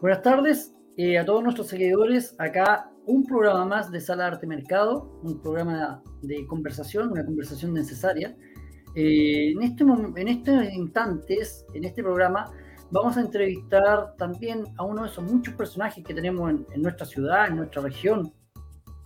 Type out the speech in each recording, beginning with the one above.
Buenas tardes eh, a todos nuestros seguidores. Acá un programa más de Sala Arte Mercado, un programa de conversación, una conversación necesaria. Eh, en, este, en estos instantes, en este programa, vamos a entrevistar también a uno de esos muchos personajes que tenemos en, nuestra ciudad, en nuestra región,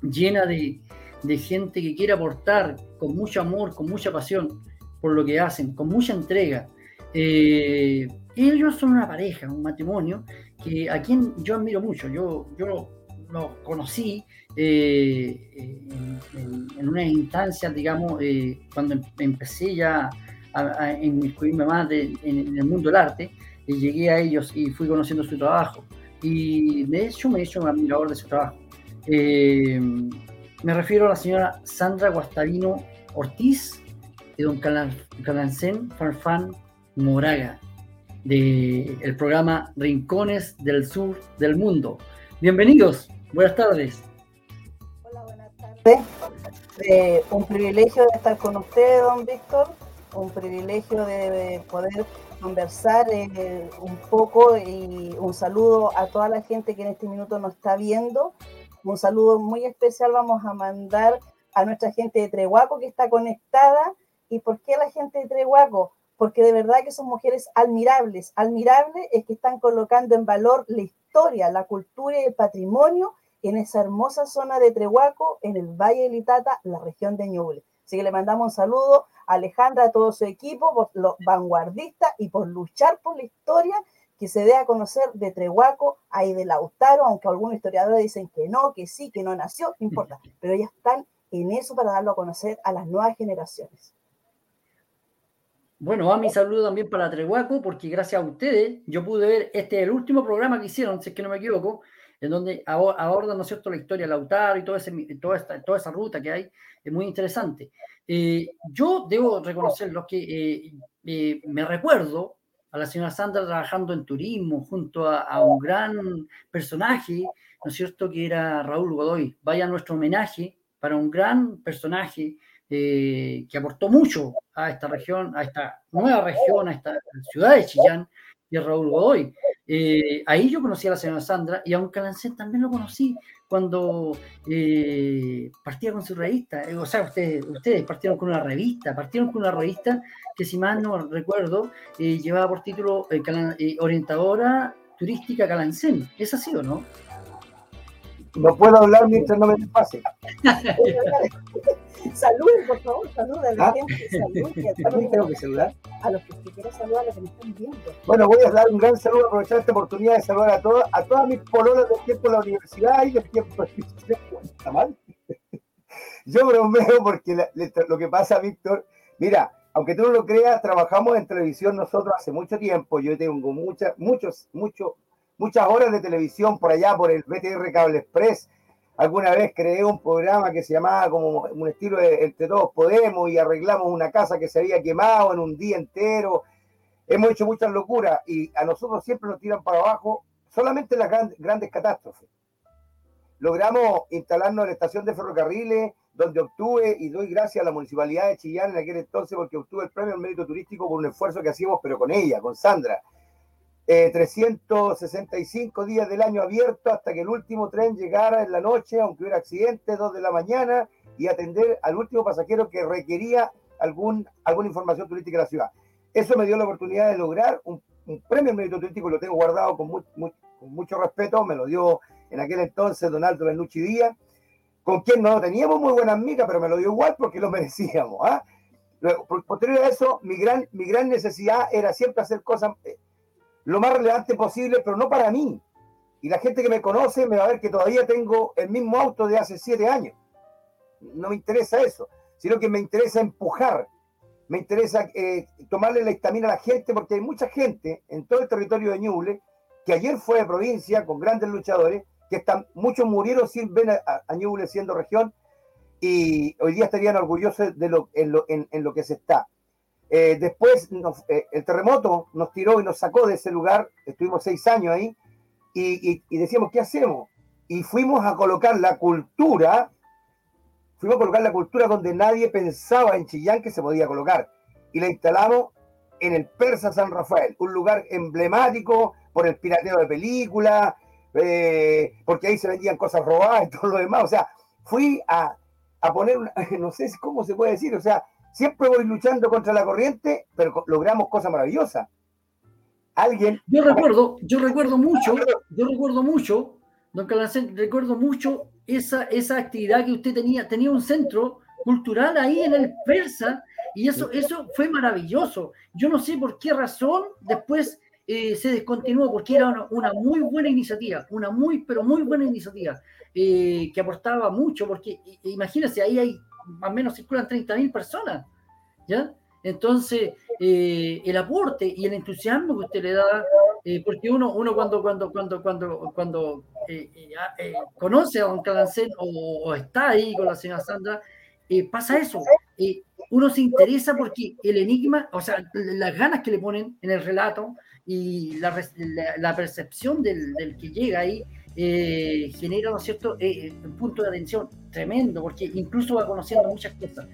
llena de, de gente que quiere aportar con mucho amor, con mucha pasión por lo que hacen, con mucha entrega. Eh, ellos son una pareja, un matrimonio, que a quien yo admiro mucho. Yo, yo lo conocí eh, en, unas instancias, digamos, eh, cuando em, empecé ya a, a inmiscuirme más en, el mundo del arte, y llegué a ellos y fui conociendo su trabajo. Y de hecho me he hecho un admirador de su trabajo. Eh, me refiero a la señora Sandra Guastavino Ortiz y don Calancén Farfán Moraga del programa Rincones del Sur del Mundo. Bienvenidos, buenas tardes. Hola, buenas tardes. Eh, un privilegio de estar con usted, don Víctor, un privilegio de poder conversar eh, un poco y un saludo a toda la gente que en este minuto nos está viendo. Un saludo muy especial vamos a mandar a nuestra gente de Trehuaco que está conectada. ¿Y por qué la gente de Trehuaco? Porque de verdad que son mujeres admirables. Admirable es que están colocando en valor la historia, la cultura y el patrimonio en esa hermosa zona de Trehuaco, en el Valle de Litata, la región de Ñuble. Así que le mandamos un saludo a Alejandra, a todo su equipo, por lo vanguardista y por luchar por la historia que se dé a conocer de Trehuaco, ahí de Lautaro, aunque algunos historiadores dicen que no, que sí, que no nació, no importa, pero ellas están en eso para darlo a conocer a las nuevas generaciones. Bueno, va mi saludo también para Trehuaco, porque gracias a ustedes yo pude ver este el último programa que hicieron, si es que no me equivoco, en donde abordan, ¿no es cierto?, la historia de Lautaro y toda, ese, toda, esta, toda esa ruta que hay, es muy interesante. Eh, yo debo reconocerlo que eh, eh, me recuerdo a la señora Sandra trabajando en turismo junto a, a, un gran personaje, ¿no es cierto?, que era Raúl Godoy. Vaya nuestro homenaje para un gran personaje eh, que aportó mucho a esta región, a esta nueva región, a esta ciudad de Chillán, y Raúl Godoy. Eh, ahí yo conocí a la señora Sandra y a un Calancén también lo conocí cuando eh, partía con su revista. o sea, ustedes, ustedes partieron con una revista, partieron con una revista que, si mal no recuerdo, llevaba por título Orientadora Turística Calancén. ¿Es así o no? No puedo hablar mientras no me pase. Saluden, por favor, saluden a la ¿Ah? gente. Salud, tengo que saludar? A los que quiero saludar, a los que me están viendo. Bueno, voy a dar un gran saludo, aprovechar esta oportunidad de saludar a todas, a todas mis pololas del tiempo de la universidad y del tiempo de ¿Está mal? Yo bromeo porque lo que pasa, Víctor, mira, aunque tú no lo creas, trabajamos en televisión nosotros hace mucho tiempo. Yo tengo muchas, muchos, muchos, muchas horas de televisión por allá, por el BTR Cable Express Alguna vez creé un programa que se llamaba como un estilo de Entre Todos Podemos y arreglamos una casa que se había quemado en un día entero. Hemos hecho muchas locuras y a nosotros siempre nos tiran para abajo solamente las grandes catástrofes. Logramos instalarnos en la estación de ferrocarriles, donde obtuve y doy gracias a la municipalidad de Chillán en aquel entonces porque obtuve el premio al mérito turístico por un esfuerzo que hacíamos, pero con ella, con Sandra 365 eh, días del año abierto hasta que el último tren llegara en la noche, aunque hubiera accidente, 2 de la mañana, y atender al último pasajero que requería algún, alguna información turística de la ciudad. Eso me dio la oportunidad de lograr un, premio en mérito turístico, lo tengo guardado con, mucho respeto, me lo dio en aquel entonces Donaldo Benucci Díaz, con quien no teníamos muy buenas amigas, pero me lo dio igual porque lo merecíamos. ¿ah? Posterior a eso, mi gran, mi gran necesidad era siempre hacer cosas eh, lo más relevante posible, pero no para mí. Y la gente que me conoce me va a ver que todavía tengo el mismo auto de hace siete años. No me interesa eso, sino que me interesa empujar, me interesa eh, tomarle la estamina a la gente, porque hay mucha gente en todo el territorio de Ñuble que ayer fue de provincia con grandes luchadores, que están, muchos murieron sin ver a, Ñuble siendo región y hoy día estarían orgullosos de lo, en lo que se está. Eh, después eh, el terremoto nos tiró y nos sacó de ese lugar, estuvimos seis años ahí, y, decíamos, ¿qué hacemos? Y fuimos a colocar la cultura, fuimos a colocar la cultura donde nadie pensaba en Chillán que se podía colocar, y la instalamos en el Persa San Rafael, un lugar emblemático por el pirateo de películas, eh, porque ahí se vendían cosas robadas y todo lo demás. O sea, fui a, a poner, una, no sé cómo se puede decir, o sea, siempre voy luchando contra la corriente, pero logramos cosas maravillosas. Alguien. Yo recuerdo, yo recuerdo mucho, yo recuerdo mucho, don Calancén, recuerdo mucho esa, esa actividad que usted tenía, tenía un centro cultural ahí en el Persa, y eso, eso fue maravilloso. Yo no sé por qué razón después eh, se descontinuó, porque era una, muy buena iniciativa, una muy, pero muy buena iniciativa, eh, que aportaba mucho, porque imagínense, ahí hay más o menos circulan 30.000 personas, ¿ya? Entonces, eh, el aporte y el entusiasmo que usted le da, porque uno, uno cuando, cuando, cuando, cuando, cuando conoce a don Calancén o, o, está ahí con la señora Sandra, pasa eso uno se interesa porque el enigma, o sea, las ganas que le ponen en el relato y la, la, percepción del, del, que llega ahí eh, genera, ¿no es cierto?, eh, eh, un punto de atención tremendo, porque incluso va conociendo muchas cosas.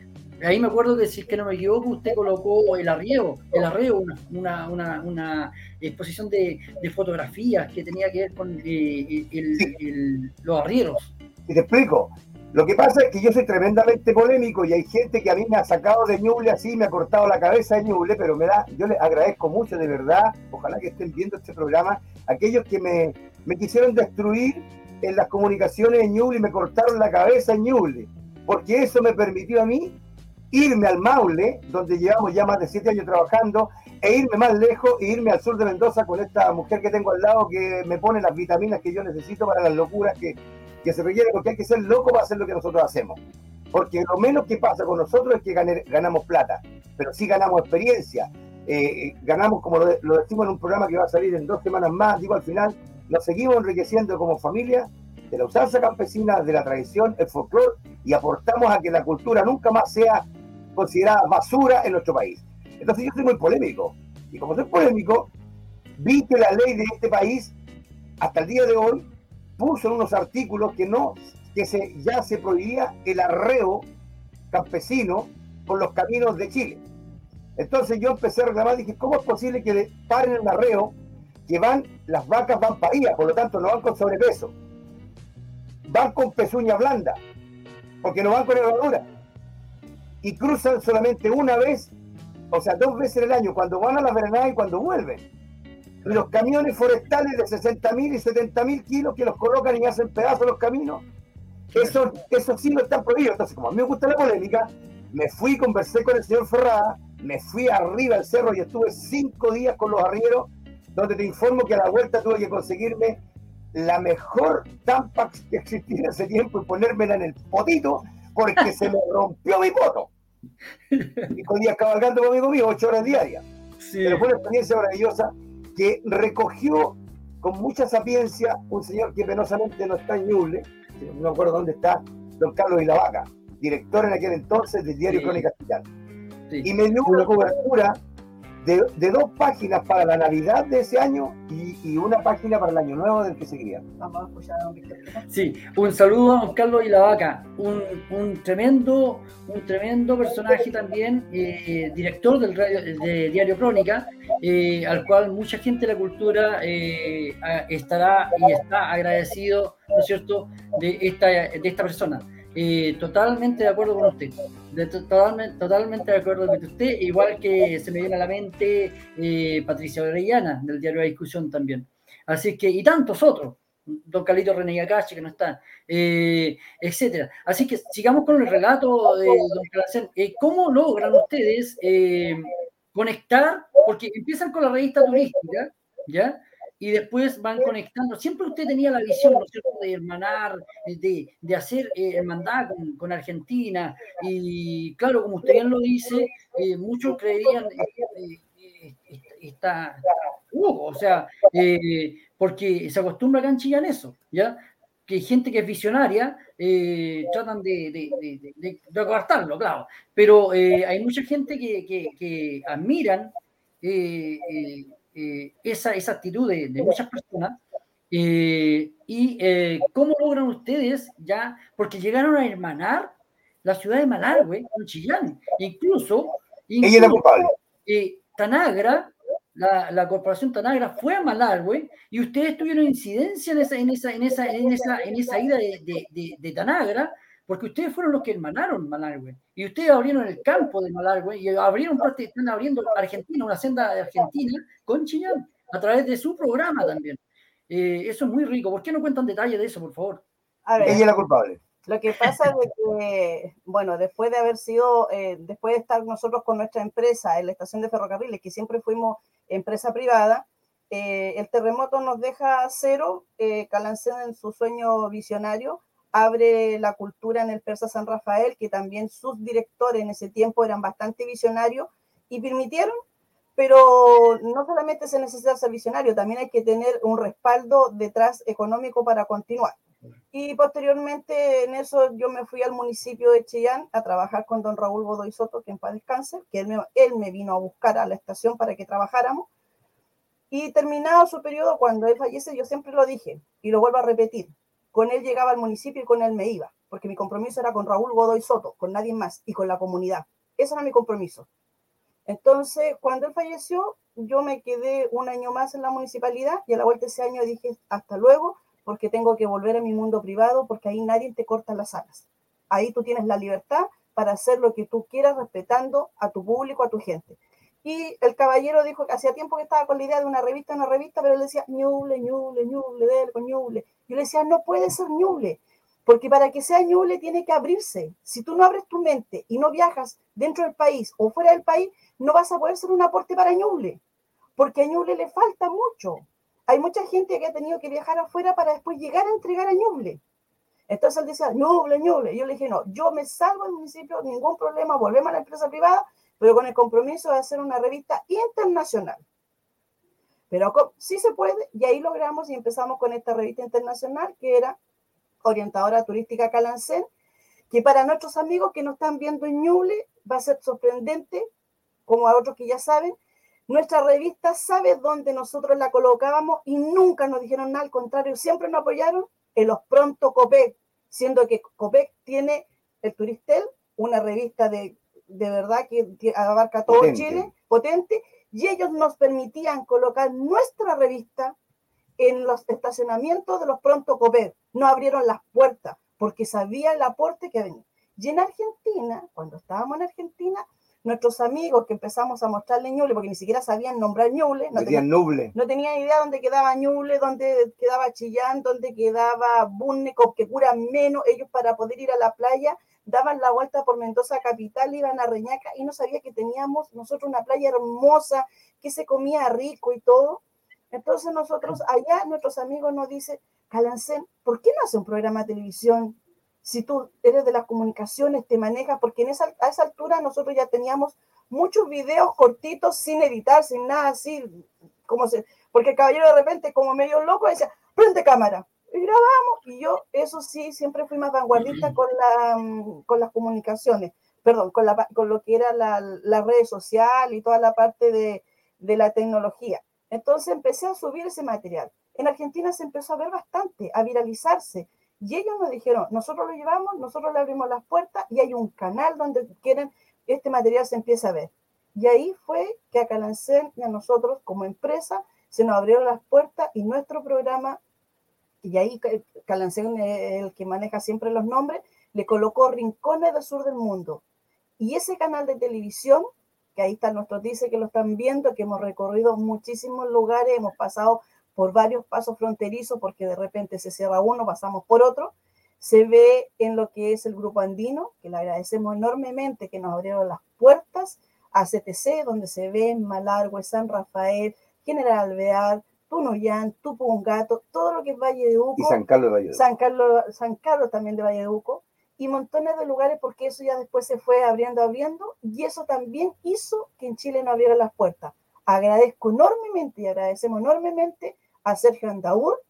Ahí me acuerdo de decir que no me equivoco, usted colocó el arreo, el arreo, una, una, una exposición de, de, fotografías que tenía que ver con el, los arrieros. Y te explico, lo que pasa es que yo soy tremendamente polémico y hay gente que a mí me ha sacado de Ñuble así, me ha cortado la cabeza de Ñuble, pero me da, yo les agradezco mucho de verdad, ojalá que estén viendo este programa, aquellos que me, me quisieron destruir en las comunicaciones de Ñuble y me cortaron la cabeza en Ñuble, porque eso me permitió a mí irme al Maule, donde llevamos ya más de siete años trabajando, e irme más lejos e irme al sur de Mendoza con esta mujer que tengo al lado que me pone las vitaminas que yo necesito para las locuras que, que se requiere, porque hay que ser loco para hacer lo que nosotros hacemos. Porque lo menos que pasa con nosotros es que ganamos plata, pero sí ganamos experiencia. Eh, ganamos, como lo, decimos en un programa que va a salir en dos semanas más, digo al final, nos seguimos enriqueciendo como familia de la usanza campesina, de la tradición, el folclore, y aportamos a que la cultura nunca más sea considerada basura en nuestro país. Entonces yo soy muy polémico, y como soy polémico, vi que la ley de este país, hasta el día de hoy, puso en unos artículos que no, que se, ya se prohibía el arreo campesino por los caminos de Chile. Entonces yo empecé a reclamar, dije, ¿cómo es posible que paren el arreo que van, las vacas van paridas, por lo tanto no van con sobrepeso, van con pezuña blanda, porque no van con herradura, y cruzan solamente una vez, o sea, dos veces en el año, cuando van a la veranada y cuando vuelven los camiones forestales de 60.000 y 70.000 kilos que los colocan y hacen pedazos los caminos, eso, eso sí no está prohibido. Entonces, como a mí me gusta la polémica, me fui, conversé con el señor Ferrada, me fui arriba al cerro y estuve cinco días con los arrieros, donde te informo que a la vuelta tuve que conseguirme la mejor tampa que existía en ese tiempo y ponérmela en el potito, porque se me rompió mi poto. Y con días cabalgando conmigo mío, ocho horas diarias. Pero fue una experiencia maravillosa que recogió con mucha sapiencia un señor que penosamente no está en Ñuble, no me acuerdo dónde está, don Carlos Ilavaca, director en aquel entonces del diario Crónica Capital. Y me dio una cobertura de, dos páginas para la Navidad de ese año y, una página para el año nuevo del que seguiría. Vamos a escuchar a don Víctor. Sí, un saludo a don Carlos y la Vaca, un, un tremendo, un tremendo personaje también, eh, director del radio, de Diario Crónica, eh, al cual mucha gente de la cultura eh, estará y está agradecido, ¿no es cierto?, de esta, de esta persona. Eh, totalmente de acuerdo con usted. De, totalmente, totalmente de acuerdo con usted, igual que se me viene a la mente eh, Patricia Orellana, del diario de discusión también. Así que, y tantos otros, don Calito Renegacach, que no está, eh, etcétera. Así que sigamos con el relato de don Calacén. ¿Cómo logran ustedes conectar? Porque empiezan con la revista turística, ¿ya? Y después van conectando. Siempre usted tenía la visión, ¿no es cierto?, de hermanar, de, de hacer eh, hermandad con, con, Argentina. Y claro, como usted bien lo dice, eh, muchos creían eh, eh esta, uh, o sea, porque se acostumbra acá en Chillán eso, ¿ya? Que gente que es visionaria tratan de, de, de, de, claro. Pero hay mucha gente que, que, que admiran eh, esa, esa actitud de, muchas personas. Eh, y eh, cómo logran ustedes ya, porque llegaron a hermanar la ciudad de Malargüe con Chillán, incluso, incluso Tanagra la, corporación Tanagra fue a Malargüe y ustedes tuvieron incidencia en esa, en esa, en esa, en esa, en esa ida de, de, Tanagra, porque ustedes fueron los que hermanaron Malargüe. Y ustedes abrieron el campo de Malargüe y abrieron parte, están abriendo Argentina, una senda de Argentina con Chillán, a través de su programa también. Eh, eso es muy rico. ¿Por qué no cuentan detalles de eso, por favor? Ella es la culpable. Lo que pasa es que, bueno, después de haber sido, eh, después de estar nosotros con nuestra empresa en la estación de ferrocarriles, que siempre fuimos empresa privada, eh, el terremoto nos deja cero, eh, Calancén en su sueño visionario abre la cultura en el Persa San Rafael, que también sus directores en ese tiempo eran bastante visionarios y permitieron, pero no solamente se necesita ser visionario, también hay que tener un respaldo detrás económico para continuar. Y posteriormente en eso yo me fui al municipio de Chillán a trabajar con don Raúl Godoy Soto, que en paz descanse, que él me, él me vino a buscar a la estación para que trabajáramos. Y terminado su periodo, cuando él fallece, yo siempre lo dije y lo vuelvo a repetir, con él llegaba al municipio y con él me iba, porque mi compromiso era con Raúl Godoy Soto, con nadie más y con la comunidad. Ese era mi compromiso. Entonces, cuando él falleció, yo me quedé un año más en la municipalidad y a la vuelta ese año dije, hasta luego, porque tengo que volver a mi mundo privado, porque ahí nadie te corta las alas. Ahí tú tienes la libertad para hacer lo que tú quieras respetando a tu público, a tu gente. Y el caballero dijo que hacía tiempo que estaba con la idea de una revista, una revista, pero él decía, ñuble, ñuble, ñuble, delco, ñuble. Yo le decía, no puede ser ñuble, porque para que sea ñuble tiene que abrirse. Si tú no abres tu mente y no viajas dentro del país o fuera del país, no vas a poder ser un aporte para ñuble, porque a ñuble le falta mucho hay mucha gente que ha tenido que viajar afuera para después llegar a entregar a Ñuble. Entonces él decía, Ñuble, Ñuble. Yo le dije, no, yo me salgo del municipio, ningún problema, volvemos a la empresa privada, pero con el compromiso de hacer una revista internacional. Pero sí se puede, y ahí logramos y empezamos con esta revista internacional que era orientadora turística Calancén, que para nuestros amigos que nos están viendo en Ñuble va a ser sorprendente, como a otros que ya saben, nuestra revista sabe dónde nosotros la colocábamos y nunca nos dijeron nada, al contrario, siempre nos apoyaron en los pronto COPEC, siendo que COPEC tiene el Turistel, una revista de, de verdad que, abarca todo Chile, potente, y ellos nos permitían colocar nuestra revista en los estacionamientos de los pronto COPEC. No abrieron las puertas porque sabía el aporte que venía. Y en Argentina, cuando estábamos en Argentina, nuestros amigos que empezamos a mostrarle Ñuble, porque ni siquiera sabían nombrar Ñuble, no, tenían, no tenían idea dónde quedaba Ñuble, dónde quedaba Chillán, dónde quedaba Bunneco, que cura menos, ellos para poder ir a la playa daban la vuelta por Mendoza capital, iban a Reñaca y no sabía que teníamos nosotros una playa hermosa, que se comía rico y todo. Entonces nosotros allá, nuestros amigos nos dicen, Calancén, ¿por qué no hace un programa de televisión si tú eres de las comunicaciones, te manejas, porque en esa, a esa altura nosotros ya teníamos muchos videos cortitos sin editar, sin nada así, como se, porque el caballero de repente, como medio loco, decía, prende cámara, y grabamos, y yo, eso sí, siempre fui más vanguardista con, la, con las comunicaciones, perdón, con, la, con lo que era la, la red social y toda la parte de, de la tecnología. Entonces empecé a subir ese material. En Argentina se empezó a ver bastante, a viralizarse. Y ellos nos dijeron, nosotros lo llevamos, nosotros le abrimos las puertas y hay un canal donde quieren este material se empiece a ver. Y ahí fue que a Calancén y a nosotros como empresa se nos abrieron las puertas y nuestro programa, y ahí Calancén el que maneja siempre los nombres, le colocó Rincones del Sur del Mundo. Y ese canal de televisión, que ahí está nuestro dice que lo están viendo, que hemos recorrido muchísimos lugares, hemos pasado por varios pasos fronterizos, porque de repente se cierra uno, pasamos por otro. Se ve en lo que es el grupo andino, que le agradecemos enormemente que nos abrieron las puertas a CTC, donde se ve Malargüe, San Rafael, General Alvear, Tunuyán, Tupungato, todo lo que es Valle de Uco. Y San Carlos de Valle de Uco. San Carlos, San Carlos también de Valle de Uco. Y montones de lugares porque eso ya después se fue abriendo, abriendo. Y eso también hizo que en Chile no abriera las puertas. Agradezco enormemente y agradecemos enormemente a Sergio Andaur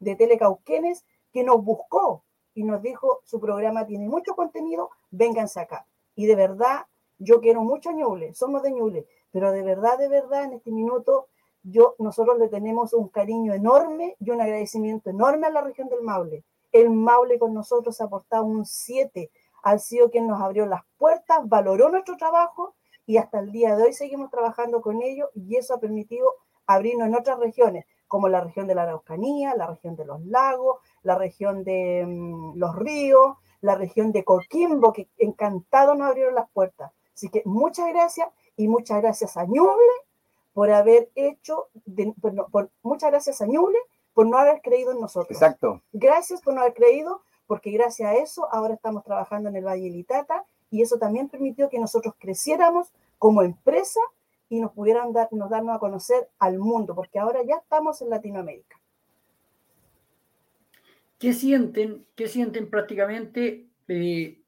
de Telecauquenes, que nos buscó y nos dijo, su programa tiene mucho contenido, vénganse acá. Y de verdad, yo quiero mucho a Ñuble, somos de Ñuble, pero de verdad, de verdad, en este minuto, yo, nosotros le tenemos un cariño enorme y un agradecimiento enorme a la región del Maule. El Maule con nosotros ha aportado un 7, ha sido quien nos abrió las puertas, valoró nuestro trabajo y hasta el día de hoy seguimos trabajando con ellos y eso ha permitido abrirnos en otras regiones, como la región de la Araucanía, la región de los lagos, la región de mm, los ríos, la región de Coquimbo, que encantado nos abrieron las puertas. Así que muchas gracias y muchas gracias a Ñuble por haber hecho, por, muchas gracias a Ñuble por no haber creído en nosotros. Exacto. Gracias por no haber creído, porque gracias a eso ahora estamos trabajando en el Valle Litata y eso también permitió que nosotros creciéramos como empresa y nos pudieran dar, nos darnos a conocer al mundo, porque ahora ya estamos en Latinoamérica. ¿Qué sienten? ¿Qué sienten prácticamente? Eh,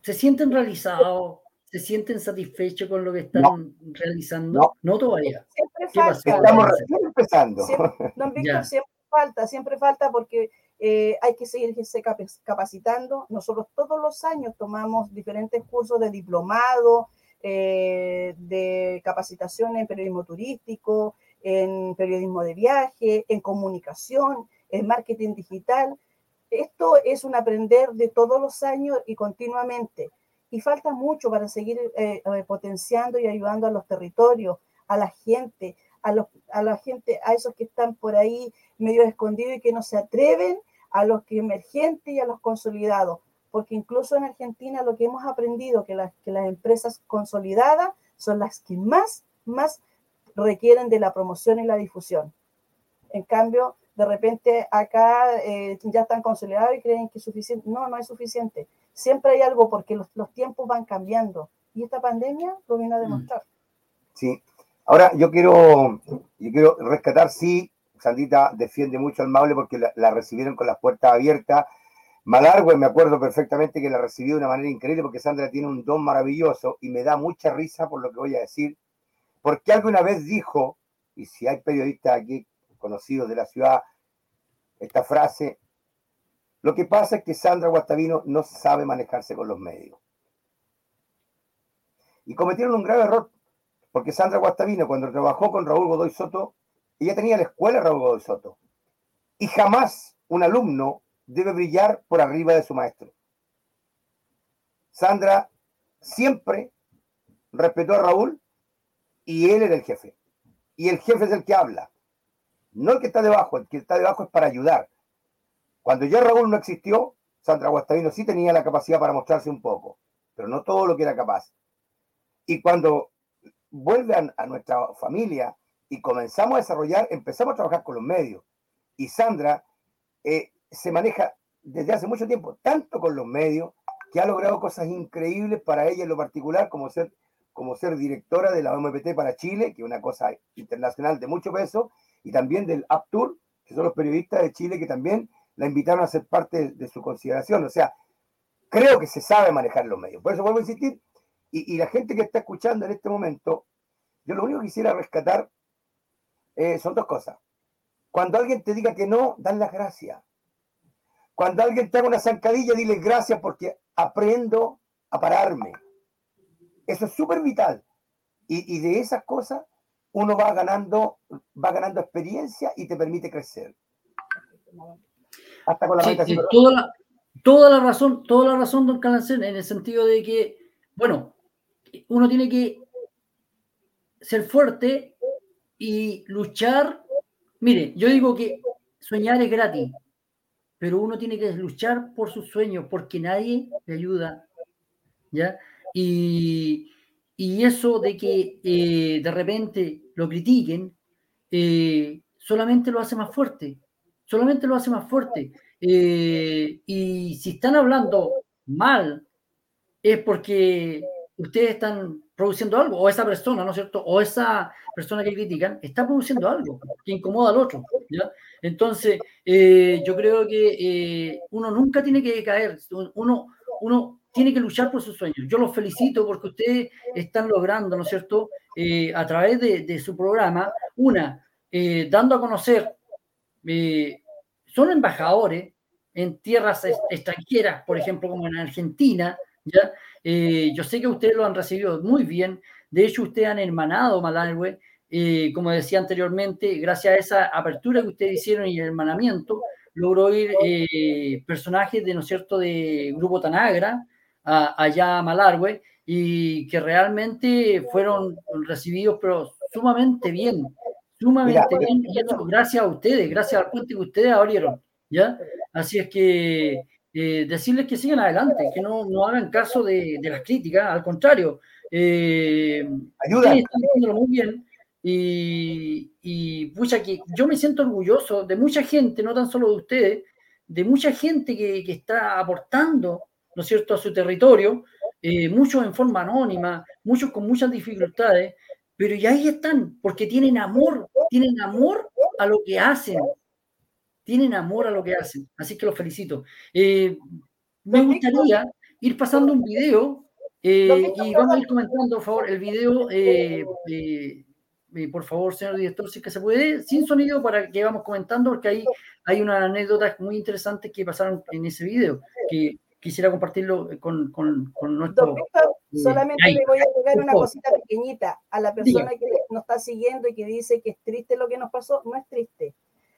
¿Se sienten realizados? ¿Se sienten satisfechos con lo que están realizando? No, todavía. Siempre falta. Estamos empezando. Siempre, don Víctor, siempre falta, siempre falta porque eh, hay que seguirse capacitando. Nosotros todos los años tomamos diferentes cursos de diplomado, eh, de capacitación en periodismo turístico, en periodismo de viaje, en comunicación, en marketing digital. Esto es un aprender de todos los años y continuamente. Y falta mucho para seguir eh, potenciando y ayudando a los territorios, a la gente, a, los, a la gente, a esos que están por ahí medio escondidos y que no se atreven a los que emergentes y a los consolidados, porque incluso en Argentina lo que hemos aprendido que las, que las empresas consolidadas son las que más, más requieren de la promoción y la difusión. En cambio, de repente acá eh, ya están consolidados y creen que es suficiente. No, no es suficiente. Siempre hay algo porque los, los tiempos van cambiando y esta pandemia lo viene a demostrar. Sí. Ahora yo quiero, yo quiero rescatar, sí, Sandita defiende mucho al Maule porque la, recibieron con las puertas abiertas. Malargüe, me acuerdo perfectamente que la recibió de una manera increíble porque Sandra tiene un don maravilloso y me da mucha risa por lo que voy a decir. Porque alguna vez dijo, y si hay periodistas aquí conocidos de la ciudad, esta frase, lo que pasa es que Sandra Guastavino no sabe manejarse con los medios. Y cometieron un grave error, porque Sandra Guastavino, cuando trabajó con Raúl Godoy Soto, ella tenía la escuela Raúl Godoy Soto. Y jamás un alumno debe brillar por arriba de su maestro. Sandra siempre respetó a Raúl y él era el jefe. Y el jefe es el que habla. No el que está debajo, el que está debajo es para ayudar. Cuando ya Raúl no existió, Sandra Guastavino sí tenía la capacidad para mostrarse un poco, pero no todo lo que era capaz. Y cuando vuelve a nuestra familia y comenzamos a desarrollar, empezamos a trabajar con los medios. Y Sandra eh, se maneja desde hace mucho tiempo, tanto con los medios, que ha logrado cosas increíbles para ella en lo particular, como ser, como ser directora de la OMPT para Chile, que es una cosa internacional de mucho peso, y también del Tour que son los periodistas de Chile que también la invitaron a ser parte de, su consideración. O sea, creo que se sabe manejar los medios. Por eso vuelvo a insistir, y, y la gente que está escuchando en este momento, yo lo único que quisiera rescatar eh, son dos cosas. Cuando alguien te diga que no, dan las gracias. Cuando alguien te haga una zancadilla, dile gracias porque aprendo a pararme. Eso es súper vital. Y, de esas cosas uno va ganando, va ganando experiencia y te permite crecer. Hasta con la toda, la, toda, la, razón, toda la razón, don Calancén, en el sentido de que, bueno, uno tiene que ser fuerte y luchar, mire, yo digo que soñar es gratis, pero uno tiene que luchar por sus sueños porque nadie le ayuda, ¿ya? Y, eso de que eh, de repente lo critiquen, eh, solamente lo hace más fuerte, solamente lo hace más fuerte. Eh, y si están hablando mal, es porque ustedes están produciendo algo, o esa persona, ¿no es cierto? O esa persona que critican está produciendo algo que incomoda al otro, ¿ya? Entonces, eh, yo creo que eh, uno nunca tiene que caer, uno, uno tiene que luchar por sus sueños. Yo los felicito porque ustedes están logrando, ¿no es cierto?, a través de, su programa, una, dando a conocer, son embajadores en tierras extranjeras, por ejemplo, como en Argentina, ¿ya? Eh, yo sé que ustedes lo han recibido muy bien. De hecho, ustedes han hermanado Malargüe, eh, como decía anteriormente, gracias a esa apertura que ustedes hicieron y el hermanamiento, logró ir eh, personajes de, ¿no cierto?, de Grupo Tanagra allá a Malargüe y que realmente fueron recibidos pero sumamente bien, sumamente bien, y eso gracias a ustedes, gracias al puente que ustedes abrieron, ¿ya? Así es que eh, decirles que sigan adelante, que no, no hagan caso de, de las críticas, al contrario, eh, Ayuda. están haciéndolo muy bien. Y, y pucha, que yo me siento orgulloso de mucha gente, no tan solo de ustedes, de mucha gente que, que está aportando, ¿no es cierto?, a su territorio, eh, muchos en forma anónima, muchos con muchas dificultades, pero ya ahí están, porque tienen amor, tienen amor a lo que hacen, tienen amor a lo que hacen, así que los felicito. Eh, me gustaría ir pasando un video eh, y vamos a ir comentando, por favor, el video, eh, por favor, señor director, si es que se puede, sin sonido para que vamos comentando, porque ahí hay unas anécdotas muy interesantes que pasaron en ese video, que quisiera compartirlo con, con, con nuestro... Solamente ahí. le voy a agregar una cosita pequeñita a la persona que nos está siguiendo y que dice que es triste lo que nos pasó. No es triste.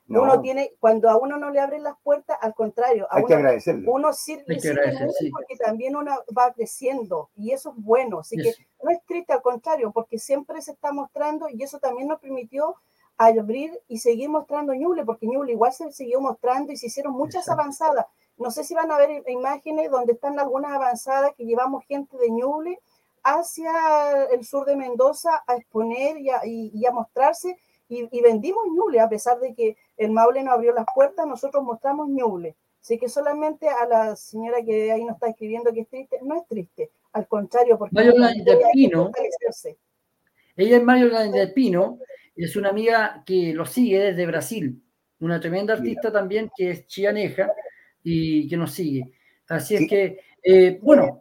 No, Uno tiene, cuando a uno no le abren las puertas, al contrario, a hay que uno, uno que sirve agradecer, mucho sí. porque también uno va creciendo y eso es bueno. Así que no es triste, al contrario, porque siempre se está mostrando y eso también nos permitió abrir y seguir mostrando Ñuble, porque Ñuble igual se siguió mostrando y se hicieron muchas Exacto. avanzadas. No sé si van a ver imágenes donde están algunas avanzadas que llevamos gente de Ñuble hacia el sur de Mendoza a exponer y a, y- y a mostrarse y, y vendimos Ñuble, a pesar de que el Maule no abrió las puertas, nosotros mostramos Ñuble. Así que solamente a la señora que ahí nos está escribiendo que es triste, no es triste, al contrario, porque Mario del Pino. fortalecerse. Ella es Mario del Pino, es una amiga que lo sigue desde Brasil, una tremenda artista también que es chianeja y que nos sigue. Así es Sí. que, eh, bueno,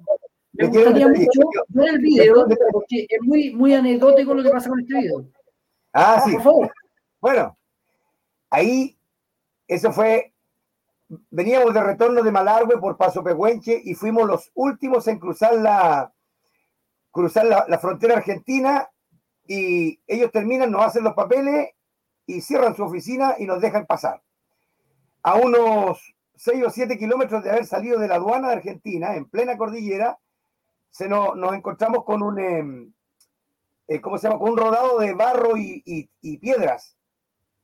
me gustaría mucho ver el video porque es muy, muy anecdótico lo que pasa con este video. Ah, sí. Por favor. Bueno, ahí, eso fue, veníamos de retorno de Malargüe por Paso Pehuenche y fuimos los últimos en cruzar la, cruzar la, la frontera argentina y ellos terminan, nos hacen los papeles y cierran su oficina y nos dejan pasar. A unos 6 o 7 kilómetros de haber salido de la aduana de Argentina, en plena cordillera, se nos, encontramos con un, em, eh, ¿cómo se llama? Con un rodado de barro y, piedras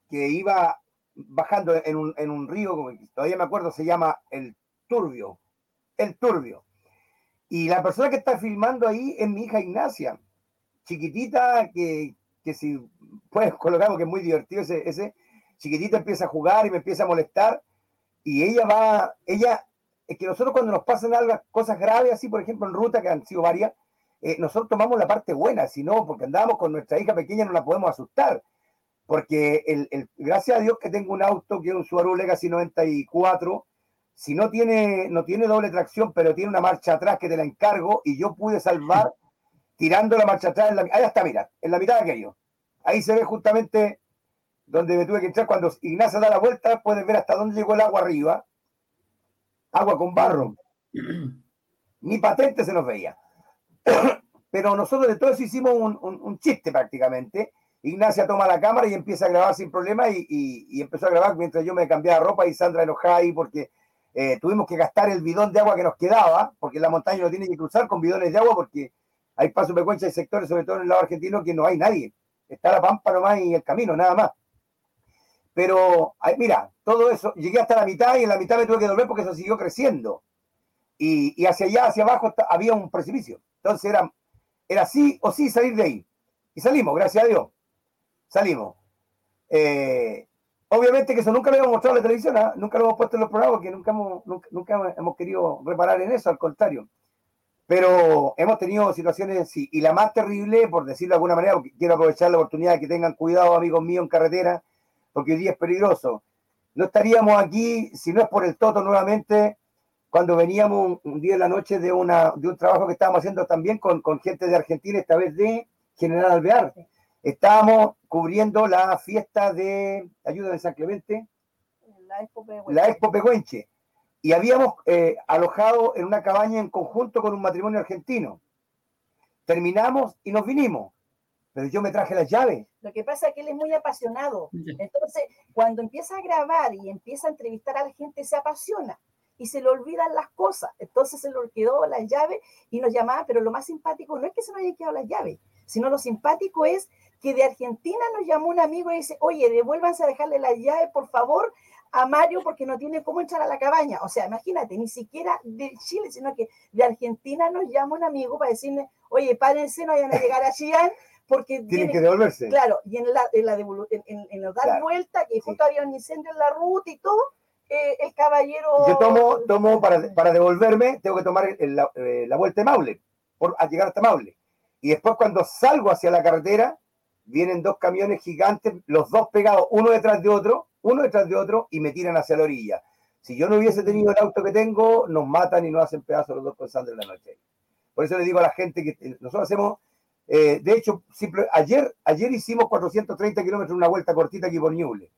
que iba bajando en un, en un río, que todavía me acuerdo, se llama el Turbio, el Turbio. Y la persona que está filmando ahí es mi hija Ignacia, chiquitita, que, que si puedes colocar, porque es muy divertido ese, ese, chiquitita empieza a jugar y me empieza a molestar, y ella va, ella, es que nosotros cuando nos pasan algo, cosas graves, así por ejemplo en ruta, que han sido varias, eh, nosotros tomamos la parte buena, si no, porque andábamos con nuestra hija pequeña, no la podemos asustar porque el, el- gracias a Dios que tengo un auto que es un Subaru Legacy 94, si no tiene, no tiene doble tracción, pero tiene una marcha atrás que te la encargo y yo pude salvar tirando la marcha atrás, en la, ahí está, mira, en la mitad de aquello. Ahí se ve justamente donde me tuve que entrar. Cuando Ignacia da la vuelta, puedes ver hasta dónde llegó el agua arriba. Agua con barro. Ni patente se nos veía. Pero nosotros de todo eso hicimos un, un- un chiste prácticamente. Ignacia toma la cámara y empieza a grabar sin problema y, y- y empezó a grabar mientras yo me cambiaba ropa y Sandra enojada ahí porque eh, tuvimos que gastar el bidón de agua que nos quedaba, porque la montaña lo tiene que cruzar con bidones de agua porque hay pasos pecuenches y sectores, sobre todo en el lado argentino, que no hay nadie. Está la pampa nomás y el camino, nada más. Pero, mira, todo eso, llegué hasta la mitad y en la mitad me tuve que volver porque eso siguió creciendo. Y, y hacia allá, hacia abajo, había un precipicio. Entonces era, era sí o sí salir de ahí. Y salimos, gracias a Dios. Salimos. Eh, obviamente que eso nunca lo hemos mostrado en la televisión, ¿ah? nunca lo hemos puesto en los programas porque nunca hemos, nunca, hemos querido reparar en eso, al contrario. Pero hemos tenido situaciones, sí, y la más terrible, por decirlo de alguna manera, quiero aprovechar la oportunidad de que tengan cuidado, amigos míos, en carretera, porque hoy día es peligroso. No estaríamos aquí si no es por el Toto nuevamente, cuando veníamos un, un día en la noche de, una, de un trabajo que estábamos haciendo también con, con gente de Argentina, esta vez de General Alvear. Estábamos cubriendo la fiesta de Ayuda de San Clemente, La Expo Pehuenche. la Expo Pehuenche, y habíamos eh, alojado en una cabaña en conjunto con un matrimonio argentino. Terminamos y nos vinimos, pero yo me traje las llaves. Lo que pasa es que él es muy apasionado. Entonces, cuando empieza a grabar y empieza a entrevistar a la gente, se apasiona. y se le olvidan las cosas. Entonces se le quedó la llave y nos llamaban, pero lo más simpático no es que se nos hayan quedado las llaves, sino lo simpático es que de Argentina nos llamó un amigo y dice, oye, devuélvanse a dejarle la llave, por favor, a Mario porque no tiene cómo entrar a la cabaña. O sea, imagínate, ni siquiera de Chile, sino que de Argentina nos llama un amigo para decirle, oye, párense, no vayan a llegar a Chillán porque tienen que devolverse. Claro, y en la, en la, en, en, dar vuelta, que justo había un incendio en la ruta y todo, eh, el caballero... Yo tomo, tomo para, para devolverme, tengo que tomar la, eh, la, vuelta de Maule, por, a llegar hasta Maule. Y después cuando salgo hacia la carretera, vienen dos camiones gigantes, los dos pegados uno detrás de otro, uno detrás de otro, y me tiran hacia la orilla. Si yo no hubiese tenido el auto que tengo, nos matan y nos hacen pedazos los dos con sangre en la noche. Por eso le digo a la gente que nosotros hacemos, eh, de hecho, ayer, ayer hicimos 430 kilómetros, una vuelta cortita aquí por Ñuble.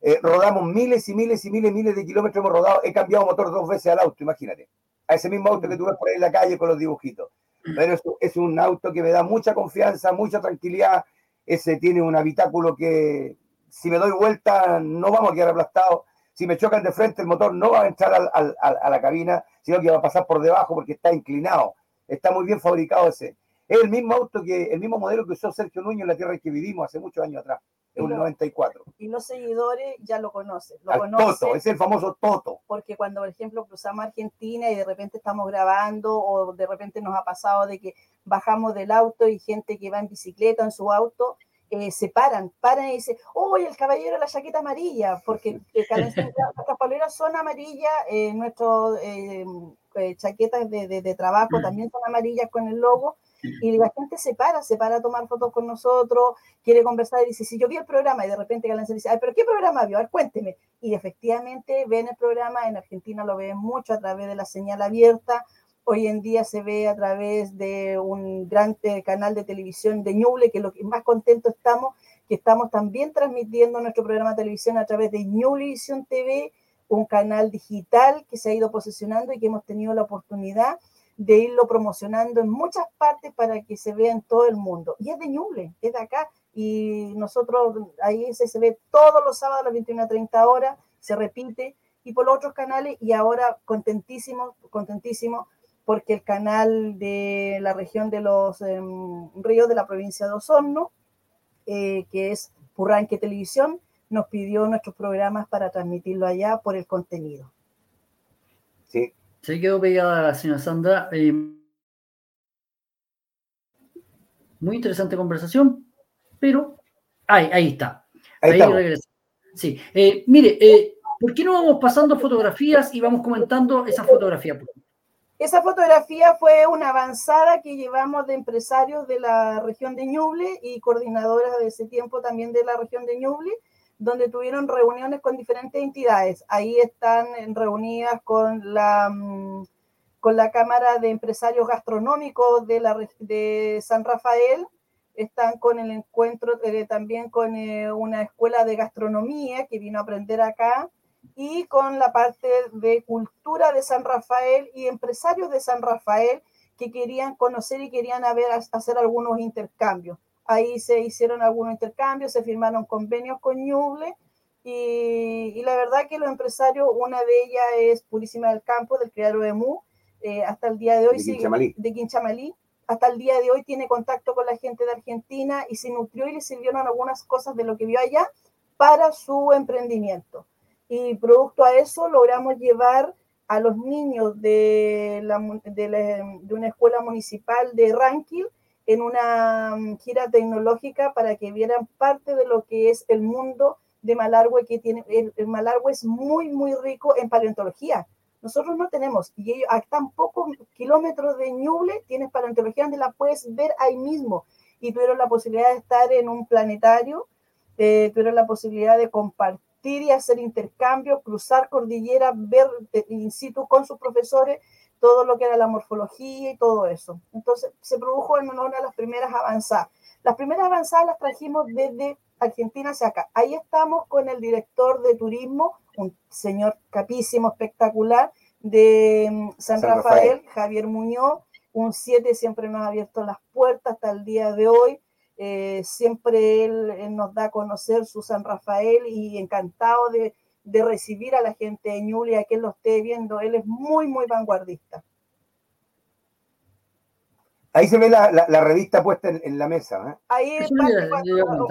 Eh, rodamos miles y miles y miles y miles de kilómetros, hemos rodado, he cambiado motor dos veces al auto, imagínate. A ese mismo auto que tú ves por ahí en la calle con los dibujitos. Pero es, es un auto que me da mucha confianza, mucha tranquilidad, ese tiene un habitáculo que si me doy vuelta no vamos a quedar aplastados. Si me chocan de frente el motor no va a entrar a la cabina, sino que va a pasar por debajo porque está inclinado. Está muy bien fabricado ese. Es el mismo auto que, el mismo modelo que usó Sergio Nuño en la tierra en que vivimos hace muchos años atrás, en un 94. Y los seguidores ya lo conocen. Lo conocen Toto, es el famoso Toto. Porque cuando, por ejemplo, cruzamos Argentina y de repente estamos grabando o de repente nos ha pasado de que bajamos del auto y gente que va en bicicleta en su auto eh, se paran, paran y dicen, ¡oh, el caballero de la chaqueta amarilla! Porque eh, nuestras poleras son amarillas, eh, nuestras eh, eh, chaquetas de, de, de trabajo también son amarillas con el logo, y la gente se para, se para a tomar fotos con nosotros, quiere conversar y dice, si yo vi el programa, y de repente Galanza dice, ay, pero ¿qué programa vio? A ver, cuénteme. Y efectivamente ven el programa, en Argentina lo ven mucho a través de la señal abierta, hoy en día se ve a través de un gran canal de televisión de Ñuble, que lo que más contento estamos, que estamos también transmitiendo nuestro programa de televisión a través de Ñublevisión TV, un canal digital que se ha ido posicionando y que hemos tenido la oportunidad de irlo promocionando en muchas partes para que se vea en todo el mundo. Y es de Ñuble, es de acá. Y nosotros ahí se, se ve todos los sábados a las 21 a 30 horas, se repite, y por los otros canales, y ahora contentísimo, contentísimo porque el canal de la región de los eh, ríos de la provincia de Osorno, eh, que es Purranque Televisión, nos pidió nuestros programas para transmitirlo allá por el contenido. Sí. Se quedó pegada la señora Sandra. Eh, muy interesante conversación, pero ahí, ahí está. Ahí, ahí Sí. Eh, mire, eh, ¿por qué no vamos pasando fotografías y vamos comentando esa fotografía? Esa fotografía fue una avanzada que llevamos de empresarios de la región de Ñuble y coordinadoras de ese tiempo también de la región de Ñuble, donde tuvieron reuniones con diferentes entidades. Ahí están reunidas con la, mm, con la Cámara de Empresarios Gastronómicos de, la, de San Rafael, están con el encuentro eh, también con eh, una escuela de gastronomía que vino a aprender acá y con la parte de cultura de San Rafael y empresarios de San Rafael que querían conocer y querían hacer algunos intercambios. Ahí se hicieron algunos intercambios, se firmaron convenios con Ñuble y, y, la verdad que los empresarios, una de ellas es Purísima del Campo, del criadero de Mu, eh, hasta el día de hoy, de Quinchamalí. de Quinchamalí, hasta el día de hoy tiene contacto con la gente de Argentina y se nutrió y le sirvieron algunas cosas de lo que vio allá para su emprendimiento y producto a eso logramos llevar a los niños de, la, de, la, de una escuela municipal de Rankin en una mm, gira tecnológica para que vieran parte de lo que es el mundo de Malargüe, que tiene, el, el Malargüe es muy, muy rico en paleontología. Nosotros no tenemos, y ellos a tan pocos kilómetros de Ñuble tienes paleontología donde la puedes ver ahí mismo. Y tuvieron la posibilidad de estar en un planetario, eh, tuvieron la posibilidad de compartir y hacer intercambio, cruzar cordillera, ver in situ con sus profesores todo lo que era la morfología y todo eso. Entonces se produjo en una de las primeras avanzadas. Las primeras avanzadas las trajimos desde Argentina hacia acá. Ahí estamos con el director de turismo, un señor capísimo, espectacular, de mm, San, San Rafael, Rafael, Javier Muñoz. Un 7 siempre nos ha abierto las puertas hasta el día de hoy. Eh, siempre él, él, nos da a conocer su San Rafael y encantado de, de recibir a la gente de Ñuble, a quien lo esté viendo. Él es muy, muy vanguardista. Ahí se ve la, la, revista puesta en, la mesa. ¿eh? Ahí, cuando,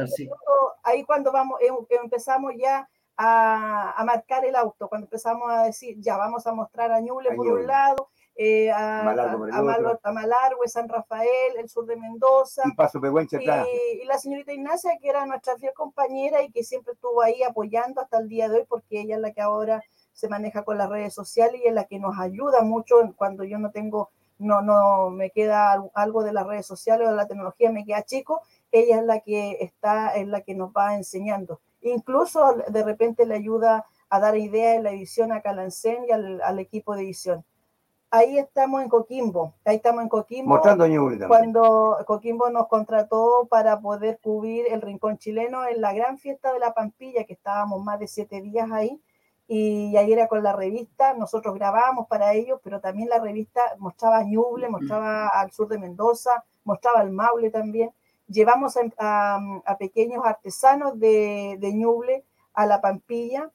ahí cuando vamos, em, empezamos ya a, a, marcar el auto, cuando empezamos a decir, ya vamos a mostrar a Ñuble por un lado, eh, a, Malargue, San Rafael, el sur de Mendoza. Y Paso y, y, la señorita Ignacia, que era nuestra fiel compañera y que siempre estuvo ahí apoyando hasta el día de hoy, porque ella es la que ahora se maneja con las redes sociales y es la que nos ayuda mucho cuando yo no tengo, no, no me queda algo de las redes sociales o de la tecnología, me queda chico, ella es la que está, es la que nos va enseñando. Incluso de repente le ayuda a dar ideas en la edición a Calancén y al, al equipo de edición ahí estamos en Coquimbo, ahí estamos en Coquimbo. Mostrando Cuando Coquimbo nos contrató para poder cubrir el Rincón Chileno en la gran fiesta de la Pampilla, que estábamos más de siete días ahí, y ahí era con la revista, nosotros grabábamos para ellos, pero también la revista mostraba Ñuble, mostraba al sur de Mendoza, mostraba el Maule también. Llevamos a, pequeños artesanos de, de Ñuble a la Pampilla,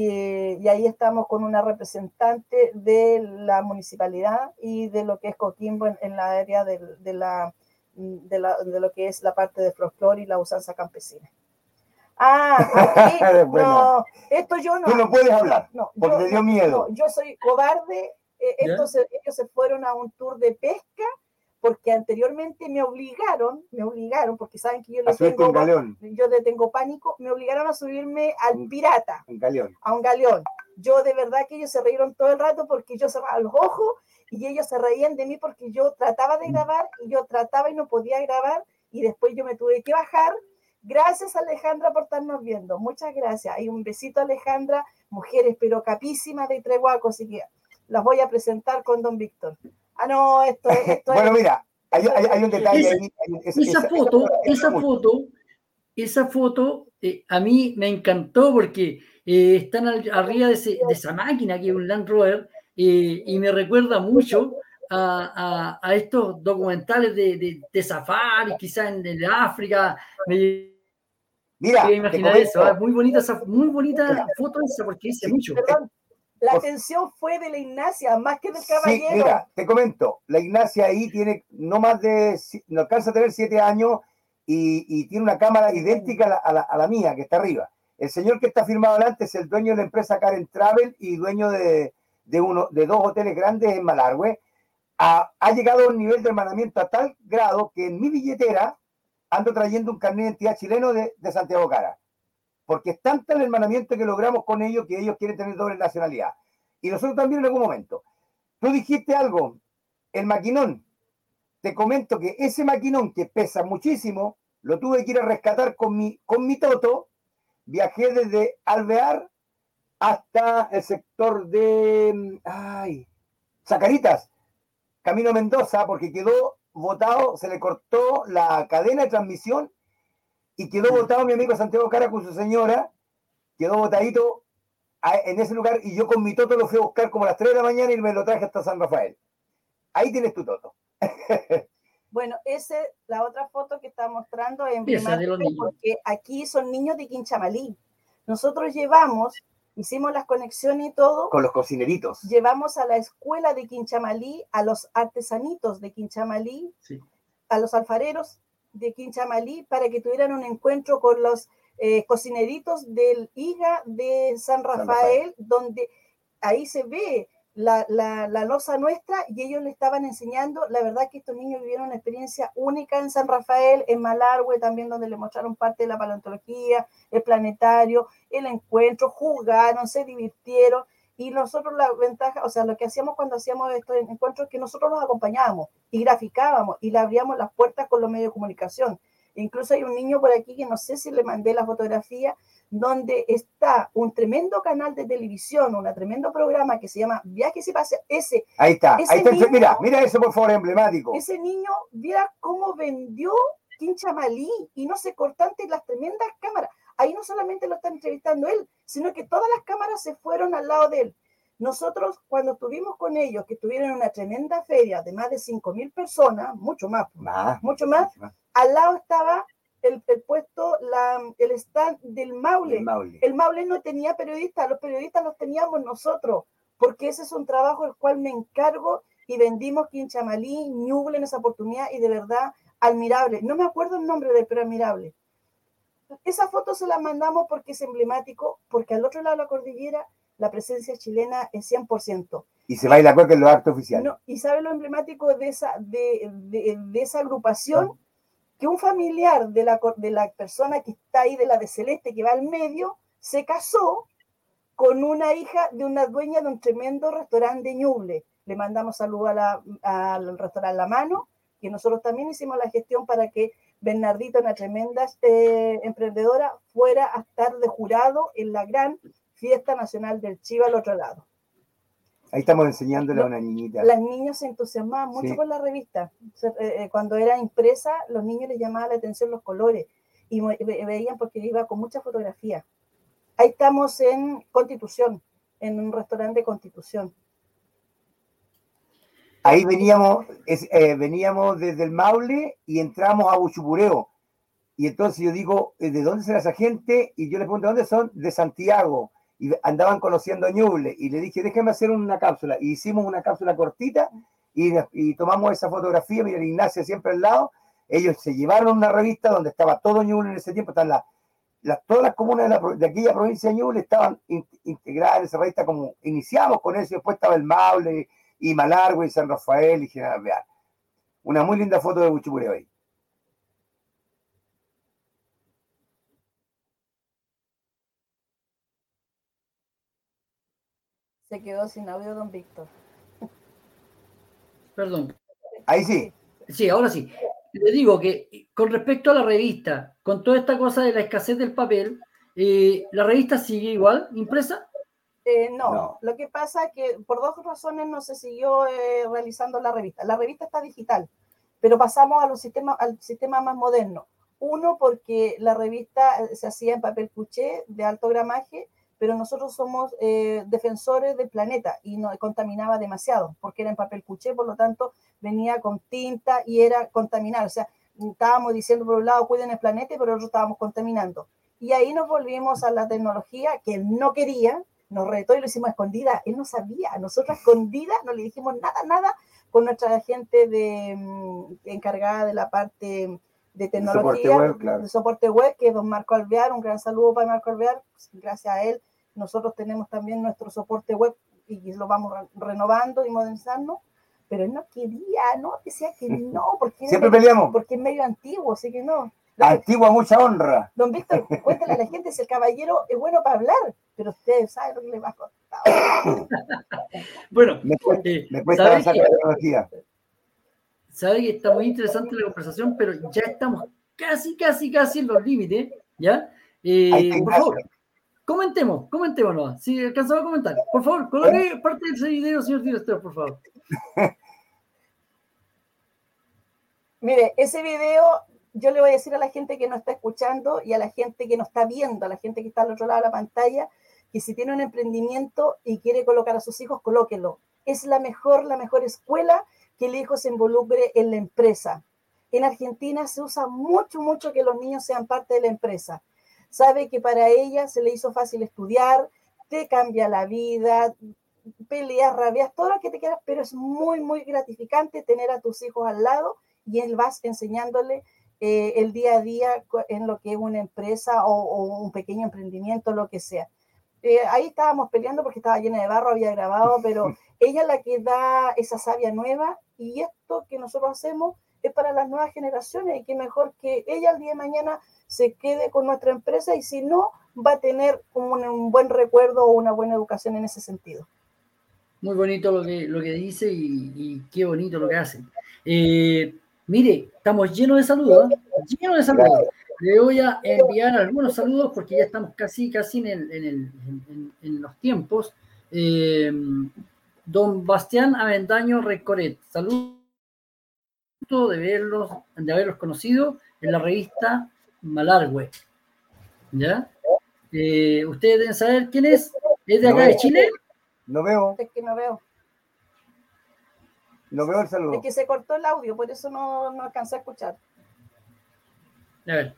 y, ahí estamos con una representante de la municipalidad y de lo que es Coquimbo en, la área de, la, de, la, de, lo que es la parte de folclore y la usanza campesina. Ah, aquí, no, esto yo no. Tú no puedes hablar, no, porque te dio miedo. yo soy cobarde. Eh, ellos se fueron a un tour de pesca porque anteriormente me obligaron, me obligaron, porque saben que yo le tengo, yo le tengo pánico, me obligaron a subirme al pirata, un galeón. a un galeón. Yo de verdad que ellos se reíron todo el rato porque yo cerraba los ojos y ellos se reían de mí porque yo trataba de mm. grabar y yo trataba y no podía grabar y después yo me tuve que bajar. Gracias Alejandra por estarnos viendo, muchas gracias. Hay un besito Alejandra, mujeres pero capísimas de Treguaco, así que las voy a presentar con don Víctor. Ah, no, esto, esto Bueno, mira, hay, un detalle ahí. esa, foto, esa foto, esa foto, eh, a mí me encantó porque eh, están arriba de, esa máquina que es un Land Rover eh, y me recuerda mucho a, estos documentales de, de, safari, quizás en, África. Mira, imaginar eso, muy bonita esa, muy bonita foto esa porque dice mucho. La atención fue de la Ignacia, más que del caballero. Sí, mira, te comento, la Ignacia ahí tiene no más de, no alcanza a tener siete años y, tiene una cámara idéntica a la, mía, que está arriba. El señor que está firmado adelante es el dueño de la empresa Karen Travel y dueño de, uno, de dos hoteles grandes en Malargüe. Ha, llegado a un nivel de hermanamiento a tal grado que en mi billetera ando trayendo un carnet de identidad chileno de, de Santiago Cara porque es tanto el hermanamiento que logramos con ellos que ellos quieren tener doble nacionalidad. Y nosotros también en algún momento. Tú dijiste algo, el maquinón. Te comento que ese maquinón que pesa muchísimo, lo tuve que ir a rescatar con mi, con mi toto. Viajé desde Alvear hasta el sector de ay, Zacaritas, Camino Mendoza, porque quedó botado, se le cortó la cadena de transmisión y quedó votado mi amigo Santiago Cara con su señora, quedó votadito en ese lugar y yo con mi toto lo fui a buscar como a las 3 de la mañana y me lo traje hasta San Rafael. Ahí tienes tu toto. Bueno, esa es la otra foto que está mostrando en porque aquí son niños de Quinchamalí. Nosotros llevamos, hicimos las conexiones y todo. Con los cocineritos. Llevamos a la escuela de Quinchamalí, a los artesanitos de Quinchamalí, a los alfareros de Quinchamalí para que tuvieran un encuentro con los eh, cocineritos del IGA de San Rafael, donde ahí se ve la, la, la, losa nuestra y ellos le estaban enseñando, la verdad que estos niños vivieron una experiencia única en San Rafael, en Malargüe también, donde le mostraron parte de la paleontología, el planetario, el encuentro, jugaron, se divirtieron y nosotros la ventaja, o sea, lo que hacíamos cuando hacíamos estos encuentros es que nosotros los acompañábamos y graficábamos y le abríamos las puertas con los medios de comunicación. Incluso hay un niño por aquí que no sé si le mandé la fotografía, donde está un tremendo canal de televisión, un tremendo programa que se llama Viajes y Paseos. Ese, ahí está, ahí está, mira, mira eso por favor, emblemático. Ese niño, mira cómo vendió Quinchamalí y no se cortante las tremendas cámaras ahí no solamente lo está entrevistando él, sino que todas las cámaras se fueron al lado de él. Nosotros, cuando estuvimos con ellos, que estuvieron en una tremenda feria de más de 5.000 personas, mucho más, mucho más, al lado estaba el, el puesto, la, el stand del Maule. El Maule. El Maule no tenía periodistas, los periodistas los teníamos nosotros, porque ese es un trabajo el cual me encargo y vendimos Quinchamalí, Ñuble en esa oportunidad y de verdad admirable. No me acuerdo el nombre del pero admirable. Esa foto se la mandamos porque es emblemático, porque al otro lado de la cordillera la presencia chilena es 100%. Y se baila cueca en los actos oficiales. No, y sabe lo emblemático de esa, de, de, de esa agrupación, que un familiar de la, de la persona que está ahí, de la de Celeste, que va al medio, se casó con una hija de una dueña de un tremendo restaurante de Ñuble. Le mandamos saludos al restaurante La Mano, que nosotros también hicimos la gestión para que Bernardito, una tremenda eh, emprendedora, fuera a estar de jurado en la gran fiesta nacional del Chiva al otro lado. Ahí estamos enseñándole a una niñita. Las niñas se entusiasmaban mucho Sí. con la revista. Eh, eh, cuando era impresa, los niños les llamaba la atención los colores y veían porque iba con mucha fotografía. Ahí estamos en Constitución, en un restaurante de Constitución. Ahí veníamos, eh, veníamos desde el Maule y entramos a Buchupureo. Y entonces yo digo, eh, ¿de dónde será esa gente? Y yo le pregunto, ¿dónde son? De Santiago. Y andaban conociendo a Ñuble. Y le dije, déjame hacer una cápsula. Y hicimos una cápsula cortita y, tomamos esa fotografía. Mira, Ignacia siempre al lado. Ellos se llevaron una revista donde estaba todo Ñuble en ese tiempo. Están las, todas las comunas de, aquella provincia de Ñuble estaban in- integradas en esa revista como iniciamos con eso. Después estaba el Maule y Malargüe y San Rafael y General Real. Una muy linda foto de Buchupureo ahí. Se quedó sin audio don Víctor. Perdón. Ahí sí. Sí, ahora sí. Le digo que con respecto a la revista, con toda esta cosa de la escasez del papel, eh, ¿la revista sigue igual, impresa? Eh, no. No. lo que pasa es que por dos razones no se siguió eh, realizando la revista. La revista está digital, pero pasamos a los sistemas, al sistema más moderno. Uno, porque la revista eh, se hacía en papel cuché de alto gramaje, pero nosotros somos eh, defensores del planeta y no contaminaba demasiado, porque era en papel cuché, por lo tanto venía con tinta y era contaminado. O sea, estábamos diciendo por un lado cuiden el planeta y por otro estábamos contaminando. Y ahí nos volvimos a la tecnología que no quería, nos retó y lo hicimos a escondida. Él no sabía, nosotros escondida no le dijimos nada, nada con nuestra gente de, mm, encargada de la parte de tecnología, soporte web, claro. de soporte web, que es don Marco Alvear. Un gran saludo para Marco Alvear. Gracias a él, nosotros tenemos también nuestro soporte web y lo vamos re- renovando y modernizando. Pero él no quería, no, decía que no, porque, Siempre peleamos. porque es medio antiguo, así que no. Antigua mucha honra. Don Víctor, cuéntale a la gente si el caballero es bueno para hablar, pero ustedes saben lo que le va a costar. Bueno, Me cuesta, eh, me cuesta la tecnología. sabe que está muy interesante la conversación, pero ya estamos casi, casi, casi en los límites, ¿ya? Eh, por favor, comentemos, comentemos nomás, si alcanzaba a comentar. Por favor, coloque parte de ese video, señor director, por favor. Mire, ese video yo le voy a decir a la gente que nos está escuchando y a la gente que nos está viendo, a la gente que está al otro lado de la pantalla, que si tiene un emprendimiento y quiere colocar a sus hijos, colóquelo. Es la mejor, la mejor escuela que el hijo se involucre en la empresa. En Argentina se usa mucho, mucho que los niños sean parte de la empresa. Sabe que para ella se le hizo fácil estudiar, te cambia la vida, peleas, rabias, todo lo que te quieras, pero es muy, muy gratificante tener a tus hijos al lado y él vas enseñándole eh, el día a día en lo que es una empresa o, o un pequeño emprendimiento, lo que sea. Eh, ahí estábamos peleando porque estaba llena de barro, había grabado, pero ella es la que da esa savia nueva y esto que nosotros hacemos es para las nuevas generaciones y que mejor que ella el día de mañana se quede con nuestra empresa y si no, va a tener un, un buen recuerdo o una buena educación en ese sentido. Muy bonito lo que, lo que dice y, y qué bonito lo que hace. Eh, mire, estamos llenos de saludos, ¿eh? llenos de saludos. Le voy a enviar algunos saludos porque ya estamos casi, casi en, el- en el- en- en- en los tiempos. Eh, don Bastián Avendaño Recoret, saludos de verlos, de haberlos conocido en la revista Malargüe. ¿Ya? Eh, Ustedes deben saber quién es. ¿Es de acá de Chile? No veo, Es que no veo. No veo el saludo. Es que se cortó el audio, por eso no, no alcancé a escuchar. A ver,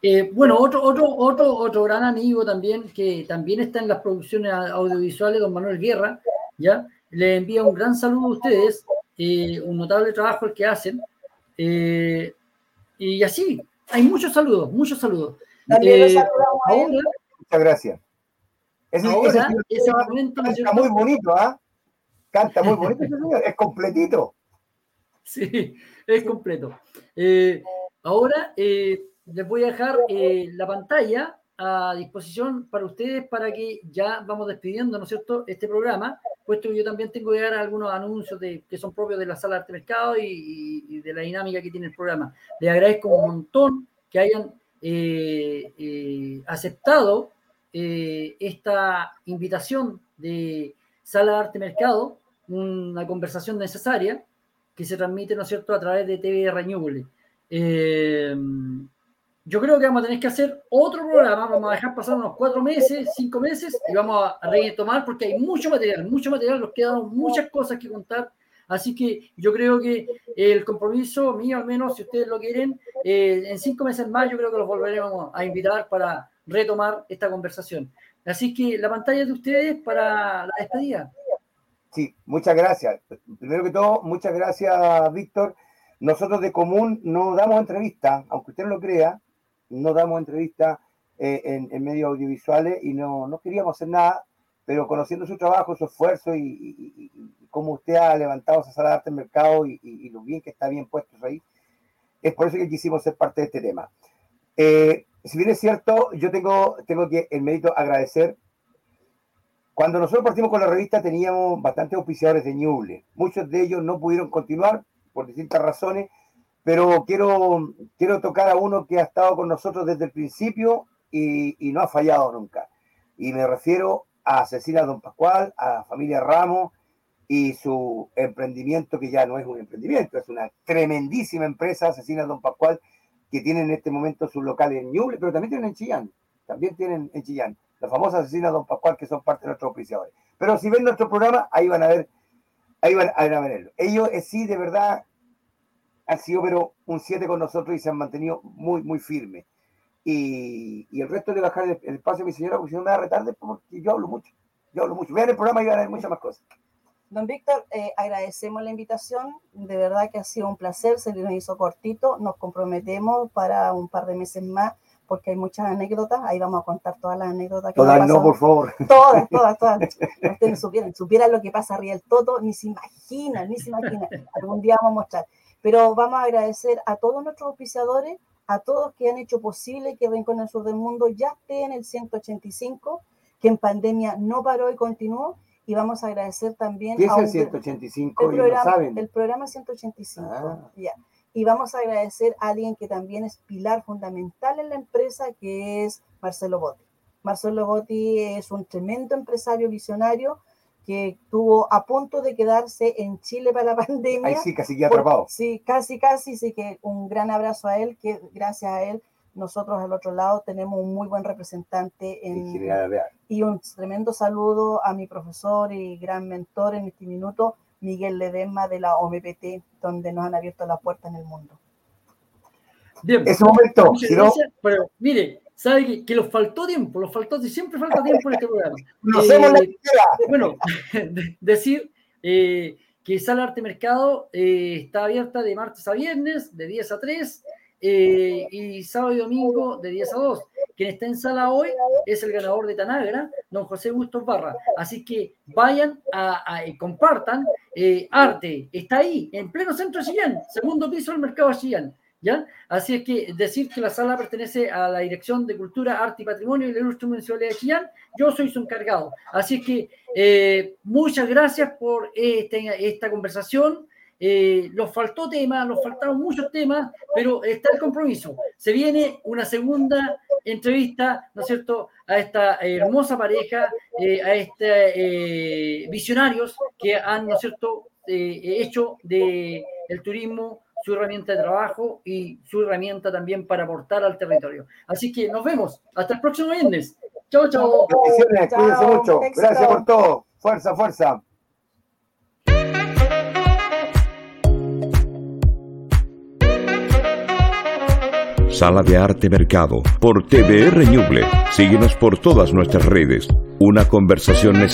Eh, bueno, otro, otro, otro, otro gran amigo también, que también está en las producciones audiovisuales, don Manuel Guerra, ¿ya? Le envía un gran saludo a ustedes, eh, un notable trabajo el que hacen. Eh, y así, hay muchos saludos, muchos saludos. Muchas gracias. Ese, ahora, ese, canta muy bonito, ¿ah? Canta muy bonito, es completito. Sí, es completo. ahora, les voy a dejar eh, la pantalla a disposición para ustedes para que ya vamos despidiendo, ¿no es cierto?, este programa, puesto que yo también tengo que dar algunos anuncios de, que son propios de la sala de arte mercado y, de la dinámica que tiene el programa. Les agradezco un montón que hayan eh, eh, aceptado esta invitación de sala de arte mercado, una conversación necesaria que se transmite, ¿no es cierto?, a través de TV Renewable yo creo que vamos a tener que hacer otro programa, vamos a dejar pasar unos cuatro meses, cinco meses y vamos a retomar porque hay mucho material, mucho material, nos quedan muchas cosas que contar. Así que yo creo que el compromiso mío, al menos, si ustedes lo quieren, eh, en cinco meses más yo creo que los volveremos a invitar para retomar esta conversación. Así que la pantalla de ustedes para la despedida. Sí, muchas gracias. Primero que todo, muchas gracias, Víctor. Nosotros de común no damos entrevistas, aunque usted no lo crea, no damos entrevistas eh, en, medios audiovisuales y no, no, queríamos hacer nada, pero conociendo su trabajo, su esfuerzo y, cómo usted ha levantado esa sala de arte en mercado y, lo bien que está bien puesto ahí, es por eso que quisimos ser parte de este tema. Eh, si bien es cierto, yo tengo, tengo que el mérito agradecer. Cuando nosotros partimos con la revista teníamos bastantes auspiciadores de Ñuble. Muchos de ellos no pudieron continuar por distintas razones pero quiero, quiero tocar a uno que ha estado con nosotros desde el principio y, no ha fallado nunca. Y me refiero a Cecilia Don Pascual, a la familia Ramos y su emprendimiento, que ya no es un emprendimiento, es una tremendísima empresa, Cecilia Don Pascual, que tiene en este momento su local en Ñuble, pero también tienen en Chillán, también tienen en Chillán, la famosa Cecilia Don Pascual, que son parte de nuestros oficiadores. Pero si ven nuestro programa, ahí van a ver, ahí van a verlo. Ellos eh, sí, de verdad, han sido pero un 7 con nosotros y se han mantenido muy, muy firmes. Y, y el resto de bajar el, espacio a mi señora, porque si no me da retarde, porque yo hablo mucho. Yo hablo mucho. Vean el programa y van a ver muchas más cosas. Don Víctor, eh, agradecemos la invitación. De verdad que ha sido un placer. Se nos hizo cortito. Nos comprometemos para un par de meses más porque hay muchas anécdotas. Ahí vamos a contar todas las anécdotas. Que todas no, por favor. Todas, todas, todas. Ustedes supieran, supieran lo que pasa arriba del Toto, ni se imaginan, ni se imaginan. Algún día vamos a mostrar. Pero vamos a agradecer a todos nuestros auspiciadores, a todos que han hecho posible que Rincón el Sur del Mundo ya esté en el 185, que en pandemia no paró y continuó. Y vamos a agradecer también ¿Qué es el 185? El programa, el programa 185. Ah. Y vamos a agradecer a alguien que también es pilar fundamental en la empresa, que es Marcelo Botti. Marcelo Botti es un tremendo empresario visionario que estuvo a punto de quedarse en Chile para la pandemia. Ahí sí, casi que atrapado. sí, casi, casi, sí que un gran abrazo a él, que gracias a él nosotros al otro lado tenemos un muy buen representante en, y un tremendo saludo a mi profesor y gran mentor en este minuto, Miguel Ledesma de la OMPT, donde nos han abierto la puerta en el mundo. Bien, ese momento, pero mire, sabe que, que los faltó tiempo, los faltó, siempre falta tiempo en este programa. Eh, bueno, decir eh, que Sala Arte Mercado eh, está abierta de martes a viernes, de 10 a 3, y sábado y domingo de 10 a 2. Quien está en sala hoy es el ganador de Tanagra, don José Bustos Barra. Así que vayan a, compartan. arte está ahí, en pleno centro de Chillán, segundo piso del mercado de Chillán. ¿Ya? Así es que decir que la sala pertenece a la Dirección de Cultura, Arte y Patrimonio y la Ilustre Municipalidad de Chillán, yo soy su encargado. Así es que eh, muchas gracias por este, esta conversación. Eh, nos faltó tema, nos faltaron muchos temas, pero está el compromiso. Se viene una segunda entrevista, ¿no es cierto?, a esta hermosa pareja, eh, a este visionarios que han, ¿no es cierto?, hecho de el turismo su herramienta de trabajo y su herramienta también para aportar al territorio. Así que nos vemos. Hasta el próximo viernes. Chao, chao. Cuídense mucho. Gracias por todo. Fuerza, fuerza. Sala de Arte Mercado, por TVR Ñuble. Síguenos por todas nuestras redes. Una conversación necesaria.